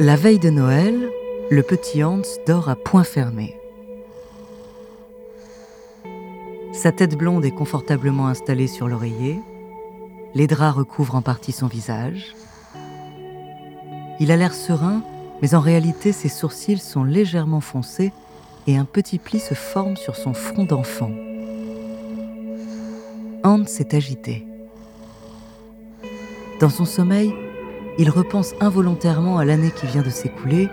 La veille de Noël, le petit Hans dort à point fermé. Sa tête blonde est confortablement installée sur l'oreiller. Les draps recouvrent en partie son visage. Il a l'air serein, mais en réalité ses sourcils sont légèrement foncés et un petit pli se forme sur son front d'enfant. Hans est agité. Dans son sommeil, il repense involontairement à l'année qui vient de s'écouler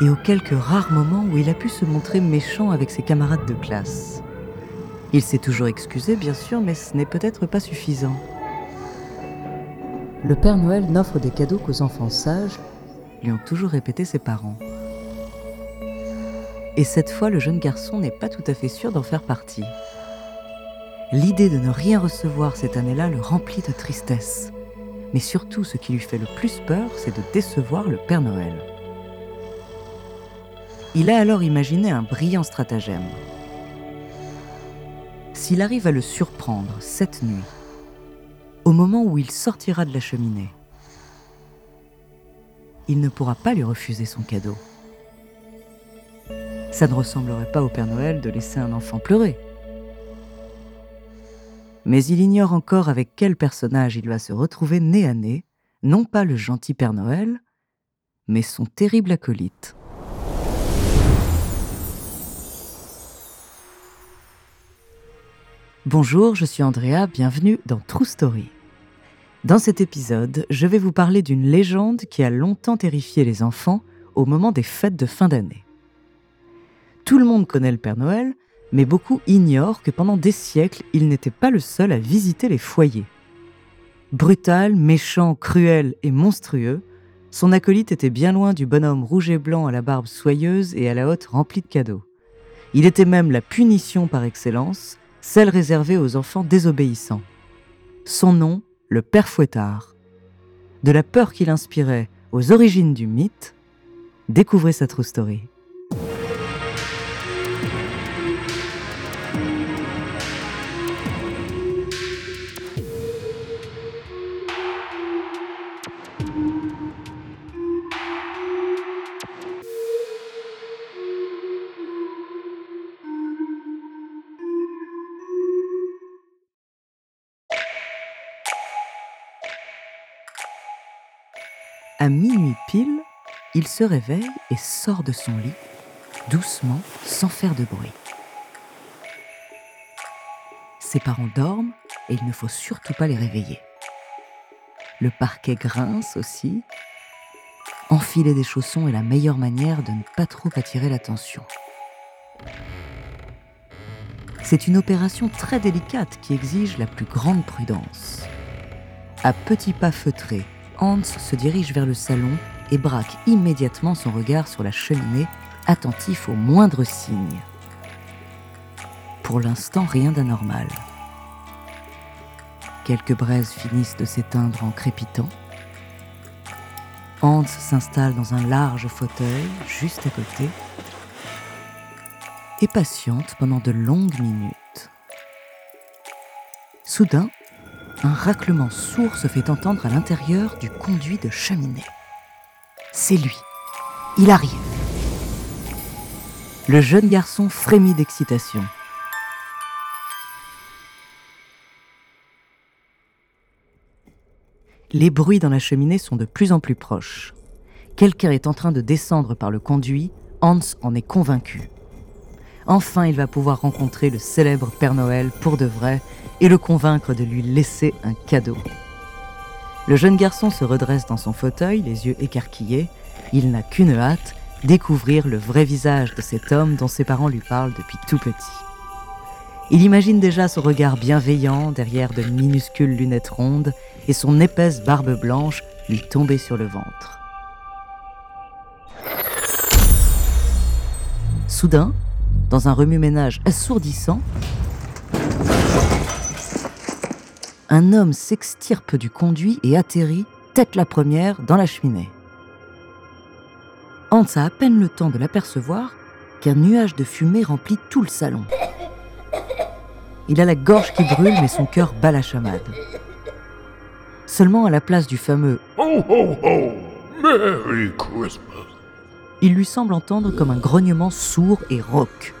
et aux quelques rares moments où il a pu se montrer méchant avec ses camarades de classe. Il s'est toujours excusé, bien sûr, mais ce n'est peut-être pas suffisant. Le Père Noël n'offre des cadeaux qu'aux enfants sages, lui ont toujours répété ses parents. Et cette fois, le jeune garçon n'est pas tout à fait sûr d'en faire partie. L'idée de ne rien recevoir cette année-là le remplit de tristesse mais surtout ce qui lui fait le plus peur, c'est de décevoir le Père Noël. Il a alors imaginé un brillant stratagème. S'il arrive à le surprendre cette nuit, au moment où il sortira de la cheminée, il ne pourra pas lui refuser son cadeau. Ça ne ressemblerait pas au Père Noël de laisser un enfant pleurer mais il ignore encore avec quel personnage il va se retrouver nez à nez, non pas le gentil Père Noël, mais son terrible acolyte. Bonjour, je suis Andrea, bienvenue dans True Story. Dans cet épisode, je vais vous parler d'une légende qui a longtemps terrifié les enfants au moment des fêtes de fin d'année. Tout le monde connaît le Père Noël, mais beaucoup ignorent que pendant des siècles, il n'était pas le seul à visiter les foyers. Brutal, méchant, cruel et monstrueux, son acolyte était bien loin du bonhomme rouge et blanc à la barbe soyeuse et à la hotte remplie de cadeaux. Il était même la punition par excellence, celle réservée aux enfants désobéissants. Son nom, le Père Fouettard. De la peur qu'il inspirait aux origines du mythe, découvrez sa true story. À minuit pile, il se réveille et sort de son lit, doucement, sans faire de bruit. Ses parents dorment et il ne faut surtout pas les réveiller. Le parquet grince aussi. Enfiler des chaussons est la meilleure manière de ne pas trop attirer l'attention. C'est une opération très délicate qui exige la plus grande prudence. À petits pas feutrés, Hans se dirige vers le salon et braque immédiatement son regard sur la cheminée, attentif aux moindres signes. Pour l'instant, rien d'anormal. Quelques braises finissent de s'éteindre en crépitant. Hans s'installe dans un large fauteuil juste à côté et patiente pendant de longues minutes. Soudain, un raclement sourd se fait entendre à l'intérieur du conduit de cheminée. C'est lui. Il arrive. le jeune garçon frémit d'excitation. Les bruits dans la cheminée sont de plus en plus proches. Quelqu'un est en train de descendre par le conduit, Hans en est convaincu. Enfin, il va pouvoir rencontrer le célèbre Père Noël pour de vrai et le convaincre de lui laisser un cadeau. Le jeune garçon se redresse dans son fauteuil, les yeux écarquillés. Il n'a qu'une hâte, découvrir le vrai visage de cet homme dont ses parents lui parlent depuis tout petit. Il imagine déjà son regard bienveillant derrière de minuscules lunettes rondes et son épaisse barbe blanche lui tomber sur le ventre. Soudain, dans un remue-ménage assourdissant, un homme s'extirpe du conduit et atterrit, tête la première, dans la cheminée. Hans a à peine le temps de l'apercevoir qu'un nuage de fumée remplit tout le salon. Il a la gorge qui brûle, mais son cœur bat la chamade. Seulement à la place du fameux Ho ho ho! Merry Christmas! Il lui semble entendre comme un grognement sourd et rauque.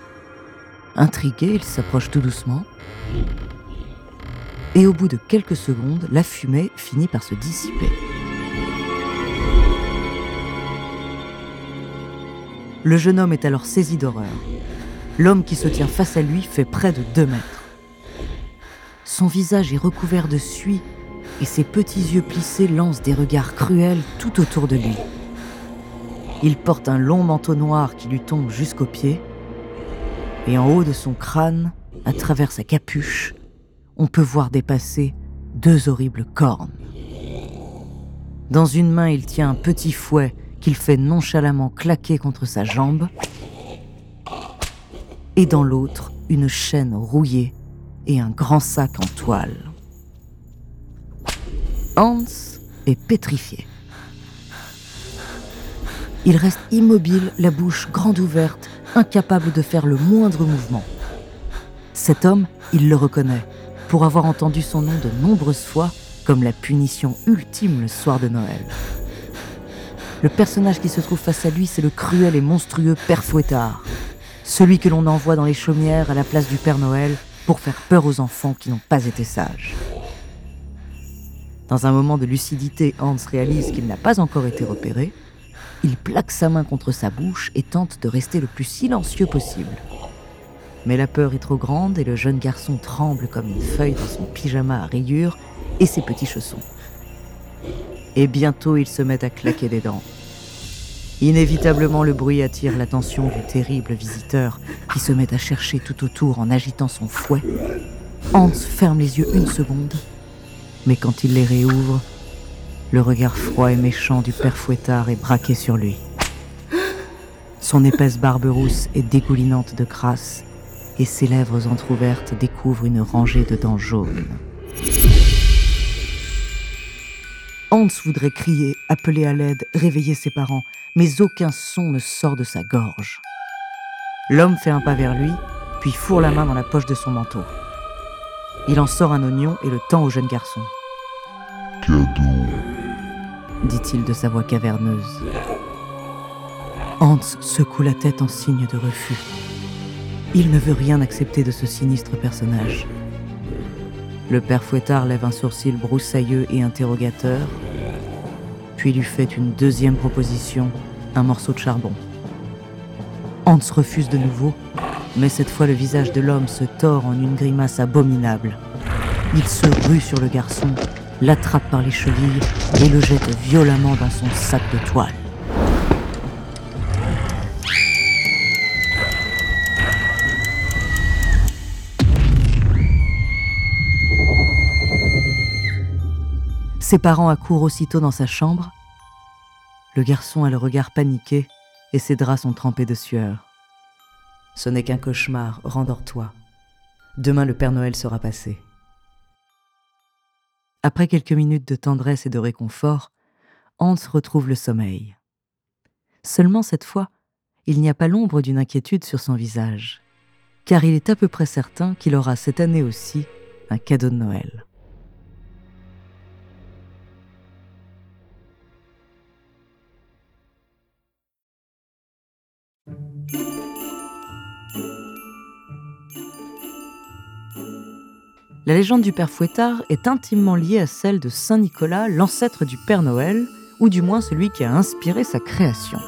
Intrigué, il s'approche tout doucement. Et au bout de quelques secondes, la fumée finit par se dissiper. Le jeune homme est alors saisi d'horreur. L'homme qui se tient face à lui fait près de deux mètres. Son visage est recouvert de suie et ses petits yeux plissés lancent des regards cruels tout autour de lui. Il porte un long manteau noir qui lui tombe jusqu'aux pieds, et en haut de son crâne, à travers sa capuche, on peut voir dépasser deux horribles cornes. Dans une main, il tient un petit fouet qu'il fait nonchalamment claquer contre sa jambe, et dans l'autre, une chaîne rouillée et un grand sac en toile. Hans est pétrifié. Il reste immobile, la bouche grande ouverte, incapable de faire le moindre mouvement. Cet homme, il le reconnaît, pour avoir entendu son nom de nombreuses fois comme la punition ultime le soir de Noël. Le personnage qui se trouve face à lui, c'est le cruel et monstrueux Père Fouettard, celui que l'on envoie dans les chaumières à la place du Père Noël pour faire peur aux enfants qui n'ont pas été sages. Dans un moment de lucidité, Hans réalise qu'il n'a pas encore été repéré il plaque sa main contre sa bouche et tente de rester le plus silencieux possible. Mais la peur est trop grande et le jeune garçon tremble comme une feuille dans son pyjama à rayures et ses petits chaussons. Et bientôt il se met à claquer des dents. Inévitablement, le bruit attire l'attention du terrible visiteur qui se met à chercher tout autour en agitant son fouet. Hans ferme les yeux une seconde, mais quand il les réouvre, le regard froid et méchant du père Fouettard est braqué sur lui. Son épaisse barbe rousse est dégoulinante de crasse et ses lèvres entr'ouvertes découvrent une rangée de dents jaunes. Hans voudrait crier, appeler à l'aide, réveiller ses parents, mais aucun son ne sort de sa gorge. L'homme fait un pas vers lui, puis fourre la main dans la poche de son manteau. Il en sort un oignon et le tend au jeune garçon. Cadeau. Dit-il de sa voix caverneuse. Hans secoue la tête en signe de refus. Il ne veut rien accepter de ce sinistre personnage. Le père Fouettard lève un sourcil broussailleux et interrogateur, puis lui fait une deuxième proposition, un morceau de charbon. Hans refuse de nouveau, mais cette fois le visage de l'homme se tord en une grimace abominable. Il se rue sur le garçon l'attrape par les chevilles et le jette violemment dans son sac de toile. Ses parents accourent aussitôt dans sa chambre. Le garçon a le regard paniqué et ses draps sont trempés de sueur. Ce n'est qu'un cauchemar, rendors-toi. Demain le Père Noël sera passé. Après quelques minutes de tendresse et de réconfort, Hans retrouve le sommeil. Seulement cette fois, il n'y a pas l'ombre d'une inquiétude sur son visage, car il est à peu près certain qu'il aura cette année aussi un cadeau de Noël. La légende du Père Fouettard est intimement liée à celle de Saint Nicolas, l'ancêtre du Père Noël, ou du moins celui qui a inspiré sa création.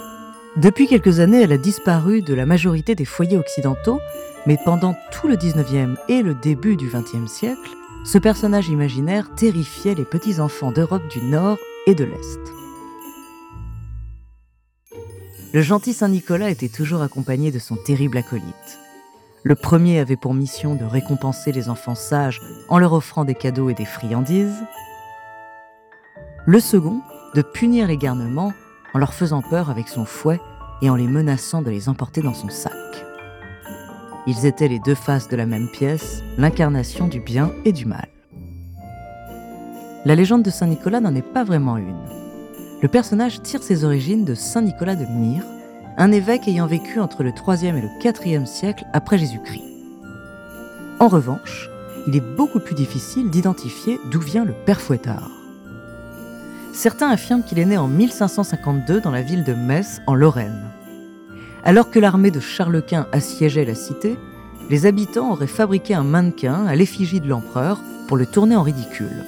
Depuis quelques années, elle a disparu de la majorité des foyers occidentaux, mais pendant tout le 19e et le début du 20e siècle, ce personnage imaginaire terrifiait les petits-enfants d'Europe du Nord et de l'Est. Le gentil Saint Nicolas était toujours accompagné de son terrible acolyte. Le premier avait pour mission de récompenser les enfants sages en leur offrant des cadeaux et des friandises. Le second, de punir les garnements en leur faisant peur avec son fouet et en les menaçant de les emporter dans son sac. Ils étaient les deux faces de la même pièce, l'incarnation du bien et du mal. La légende de Saint Nicolas n'en est pas vraiment une. Le personnage tire ses origines de Saint Nicolas de Myre, un évêque ayant vécu entre le 3e et le 4e siècle après Jésus-Christ. En revanche, il est beaucoup plus difficile d'identifier d'où vient le père Fouettard. Certains affirment qu'il est né en 1552 dans la ville de Metz, en Lorraine. Alors que l'armée de Charles Quint assiégeait la cité, les habitants auraient fabriqué un mannequin à l'effigie de l'empereur pour le tourner en ridicule.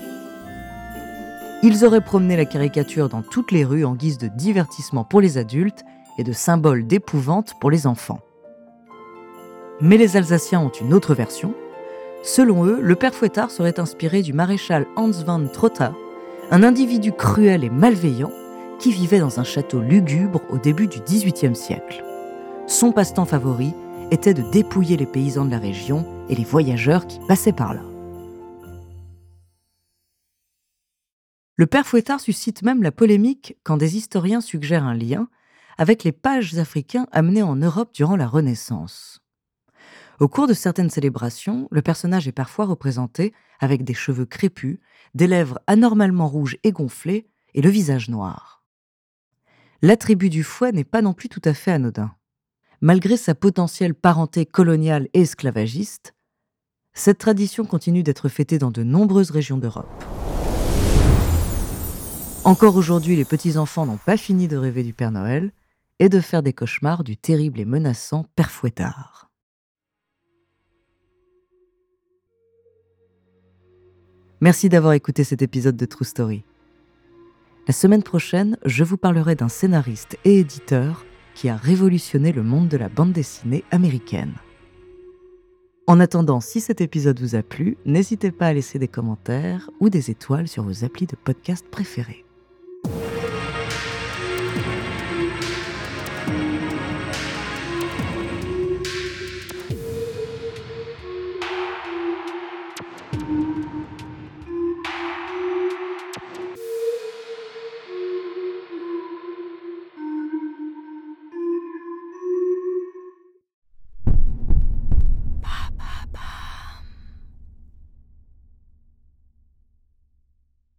Ils auraient promené la caricature dans toutes les rues en guise de divertissement pour les adultes et de symbole d'épouvante pour les enfants. Mais les Alsaciens ont une autre version. Selon eux, le père Fouettard serait inspiré du maréchal Hans van Trotta, un individu cruel et malveillant qui vivait dans un château lugubre au début du XVIIIe siècle. Son passe-temps favori était de dépouiller les paysans de la région et les voyageurs qui passaient par là. Le père Fouettard suscite même la polémique quand des historiens suggèrent un lien avec les pages africains amenés en Europe durant la Renaissance. Au cours de certaines célébrations, le personnage est parfois représenté avec des cheveux crépus, des lèvres anormalement rouges et gonflées, et le visage noir. L'attribut du fouet n'est pas non plus tout à fait anodin. Malgré sa potentielle parenté coloniale et esclavagiste, cette tradition continue d'être fêtée dans de nombreuses régions d'Europe. Encore aujourd'hui, les petits-enfants n'ont pas fini de rêver du Père Noël et de faire des cauchemars du terrible et menaçant Père Fouettard. Merci d'avoir écouté cet épisode de True Story. La semaine prochaine, je vous parlerai d'un scénariste et éditeur qui a révolutionné le monde de la bande dessinée américaine. En attendant, si cet épisode vous a plu, n'hésitez pas à laisser des commentaires ou des étoiles sur vos applis de podcast préférés.